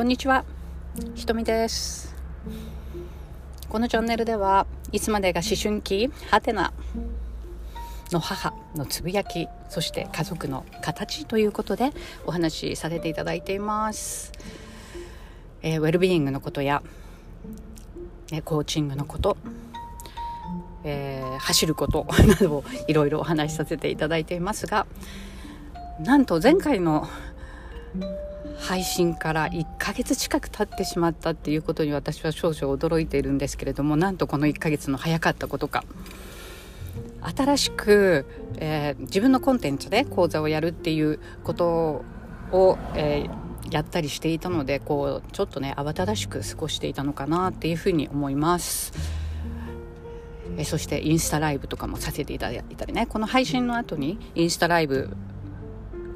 こんにちは。ひとみです。このチャンネルではいつまでが思春期はてなの母のつぶやきそして家族の形ということでお話しさせていただいています、えー、ウェルビーイングのことや、えコーチングのことえー、走ることなどをいろいろお話しさせていただいていますがなんと前回の配信から1ヶ月近く経ってしまったっていうことに私は少々驚いているんですけれどもなんとこの1ヶ月の早かったことか新しく、えー、自分のコンテンツで講座をやるっていうことを、えー、やったりしていたのでこうちょっとね慌ただしく過ごしていたのかなっていうふうに思います。えそしてインスタライブとかもさせていただいたりねこの配信の後にインスタライブ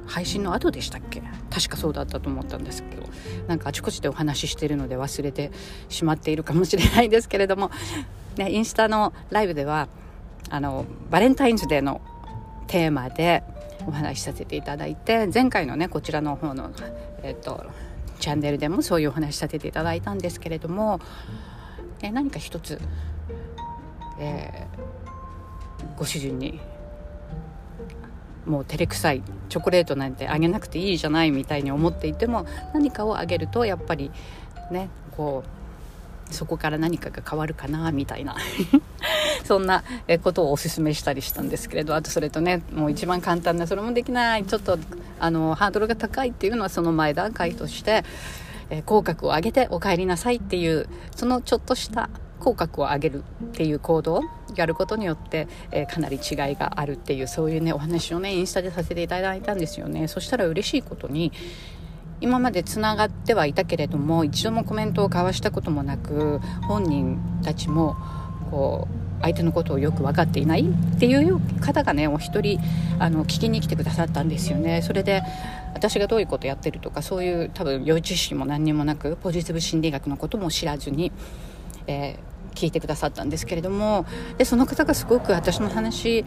配信の後でしたっけ？確かそうだったと思ったんですけど。なんかあちこちでお話ししてるので忘れてしまっているかもしれないですけれども、ね、インスタのライブではあのバレンタインズデーのテーマでお話しさせていただいて前回のねこちらの方の、えっと、チャンネルでもそういうお話しさせていただいたんですけれども、え何か一つ、えー、ご主人にもう照れくさいチョコレートなんてあげなくていいじゃないみたいに思っていても何かをあげるとやっぱりねこうそこから何かが変わるかなみたいな。そんなことをおすすめしたりしたんですけれどあとそれとねもう一番簡単なそれもできないちょっとあのハードルが高いっていうのはその前段階として、え口角を上げてお帰りなさいっていうそのちょっとした口角を上げるっていう行動やることによって、えー、かなり違いがあるっていうそういうねお話をねインスタでさせていただいたんですよね。そしたら嬉しいことに今までつながってはいたけれども一度もコメントを交わしたこともなく本人たちもこう相手のことをよく分かっていないっていう方がねお一人あの聞きに来てくださったんですよね。それで私がどういうことやってるとかそういう多分幼知識も何にもなくポジティブ心理学のことも知らずに、えー聞いてくださったんですけれどもでその方がすごく私の話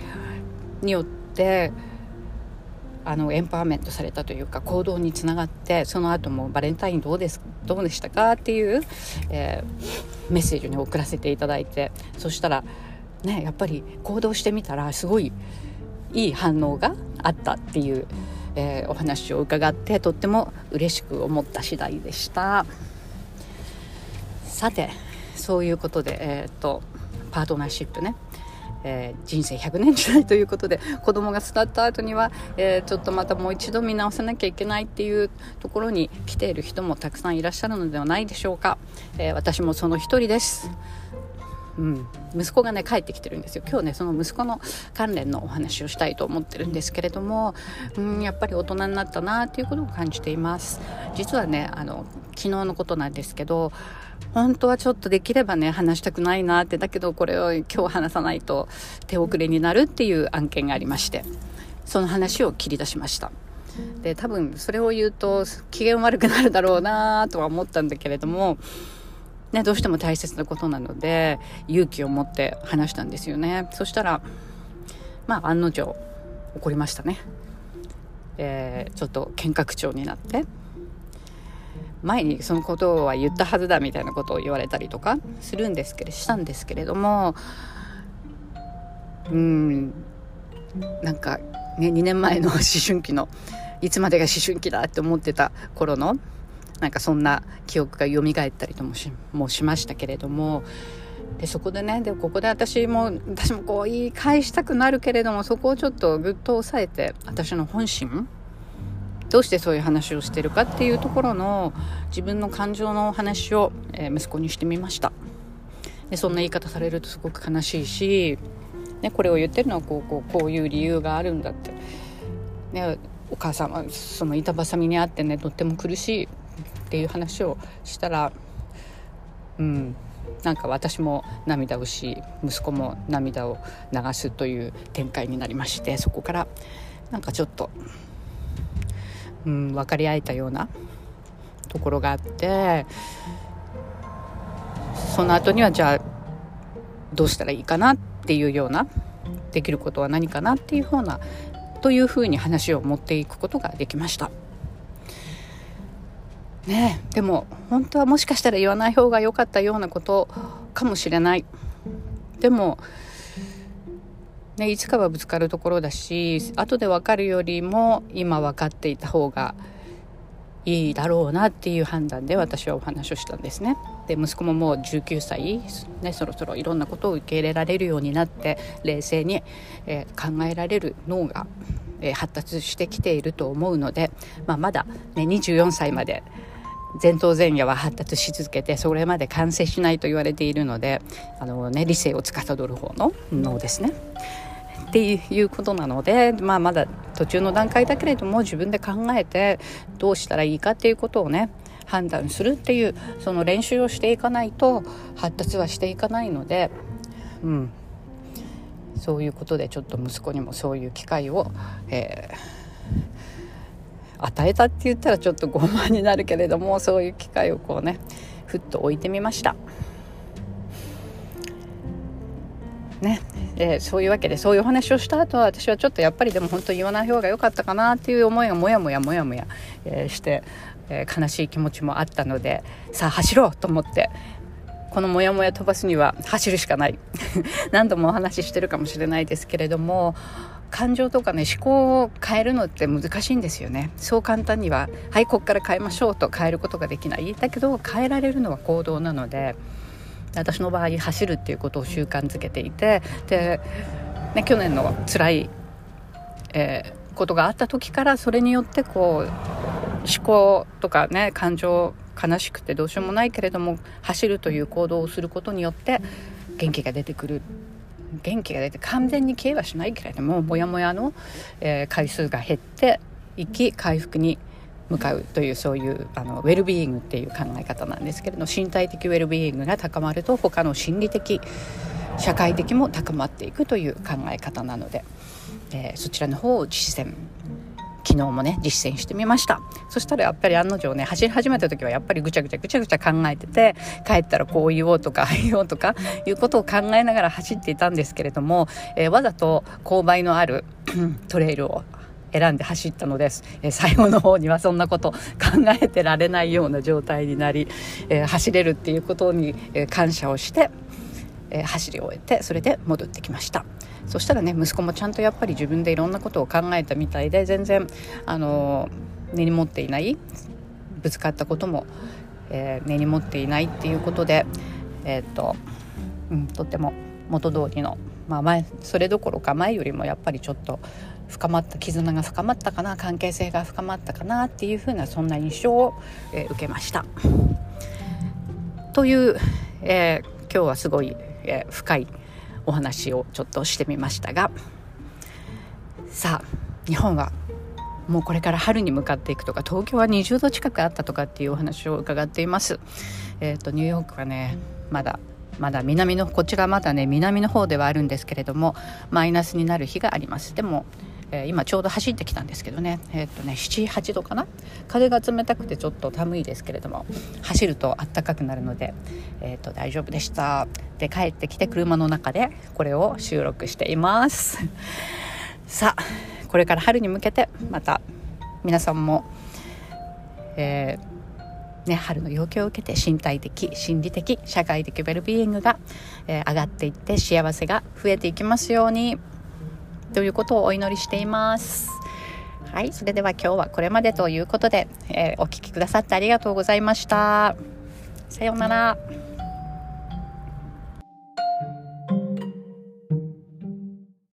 によってあのエンパワーメントされたというか行動につながってその後もバレンタインどうですどうでしたか？っていう、えー、メッセージに送らせていただいてそしたらねやっぱり行動してみたらすごいいい反応があったっていう、えー、お話を伺ってとっても嬉しく思った次第でした。さてそういうことで、えー、っとパートナーシップね。えー、人生100年時代ということで子供が育った後には、えー、ちょっとまたもう一度見直さなきゃいけないっていうところに来ている人もたくさんいらっしゃるのではないでしょうか、えー、私もその一人です。うん、息子がね帰ってきてるんですよ。今日ねその息子の関連のお話をしたいと思ってるんですけれども、うん、やっぱり大人になったなっていうことを感じています。実はねあの昨日のことなんですけど本当はちょっとできればね話したくないなってだけどこれを今日話さないと手遅れになるっていう案件がありましてその話を切り出しました。で多分それを言うと機嫌悪くなるだろうなとは思ったんだけれどもね、どうしても大切なことなので勇気を持って話したんですよね。そしたらまあ案の定怒りましたね、えー、ちょっと喧嘩口調になって。前にそのことは言ったはずだみたいなことを言われたりとかするんですけどしたんですけれどもうんなんかね2年前の思春期のいつまでが思春期だって思ってた頃のなんかそんな記憶が蘇ったりともしもしましたけれどもでそこでねでここで私も私もこう言い返したくなるけれどもそこをちょっとぐっと抑えて私の本心どうしてそういう話をしてるかっていうところの自分の感情の話を、え、息子にしてみました。でそんな言い方されるとすごく悲しいし、ね、これを言ってるのはこうこうこういう理由があるんだって、ね、お母さんはその板挟みにあってねとっても苦しいっていう話をしたらうんなんか私も涙をし息子も涙を流すという展開になりましてそこからなんかちょっと、うん、分かり合えたようなところがあってその後にはじゃあどうしたらいいかなっていうようなできることは何かなっていうふうなというふうに話を持っていくことができました。ねでも本当はもしかしたら言わない方が良かったようなことかもしれないでもね、いつかはぶつかるところだし後で分かるよりも今分かっていた方がいいだろうなっていう判断で私はお話をしたんですね。で息子ももう19歳、ね、そろそろいろんなことを受け入れられるようになって冷静に、えー、考えられる脳が、えー、発達してきていると思うので、まあ、まだ、ね、24歳まで前頭前野は発達し続けてそれまで完成しないと言われているのであの、ね、理性を司る方の脳ですね。っていうことなので、まあ、まだ途中の段階だけれども自分で考えてどうしたらいいかっていうことをね判断するっていうその練習をしていかないと発達はしていかないので、うん、そういうことでちょっと息子にもそういう機会を、えー、与えたって言ったらちょっと傲慢になるけれどもそういう機会をこうねふっと置いてみました。ねえー、そういうわけでそういうお話をした後は私はちょっとやっぱりでも本当に言わない方が良かったかなっていう思いがもやもやもやもや、えー、して、えー、悲しい気持ちもあったのでさあ走ろうと思ってこのモヤモヤ飛ばすには走るしかない。何度もお話ししてるかもしれないですけれども感情とかね思考を変えるのって難しいんですよね。そう簡単にははいこっから変えましょうと変えることができない。だけど変えられるのは行動なので私の場合走るっていうことを習慣づけていてで、ね、去年の辛い、えー、ことがあった時からそれによってこう思考とかね感情悲しくてどうしようもないけれども走るという行動をすることによって元気が出てくる。元気が出て完全に消えはしないけれどもモヤモヤの、えー、回数が減っていき回復に向かうというそういうあのウェルビーイングっていう考え方なんですけれど身体的ウェルビーイングが高まると他の心理的社会的も高まっていくという考え方なので、えー、そちらの方を実践昨日もね実践してみました。そしたらやっぱり案の定ね走り始めた時はやっぱりぐちゃぐちゃぐちゃぐちゃ考えてて帰ったらこう言おうとかああ 言おうとかいうことを考えながら走っていたんですけれども、えー、わざと勾配のあるトレイルを選んで走ったのです、えー、最後の方にはそんなこと考えてられないような状態になり、えー、走れるっていうことに、え、感謝をして、え走り終えてそれで戻ってきました。そしたらね息子もちゃんとやっぱり自分でいろんなことを考えたみたいで全然あの根に持っていないぶつかったことも、え根に持っていないっていうことでえっと、うん、とっても元通りのまあ前それどころか前よりもやっぱりちょっと深まった絆が深まったかな関係性が深まったかなっていうふうなそんな印象を、えー、受けました。という、えー、今日はすごい、えー、深いお話をちょっとしてみましたがさあ日本はもうこれから春に向かっていくとか東京は20度近くあったとかっていうお話を伺っています。えーと、とニューヨークはねまだまだ南のこちらまだね南の方ではあるんですけれどもマイナスになる日がありますでもえー、今ちょうど走ってきたんですけどね。えー、っとね78度かな。風が冷たくてちょっと寒いですけれども走ると暖かくなるので、えー、っと大丈夫でした。で帰ってきて車の中でこれを収録しています。さあこれから春に向けてまた皆さんも、えーね、春の要求を受けて身体的心理的社会的ウェルビーイングが、えー、上がっていって幸せが増えていきますように。ということをお祈りしています。はい、それでは今日はこれまでということで、えー、お聴きくださってありがとうございました。さようなら。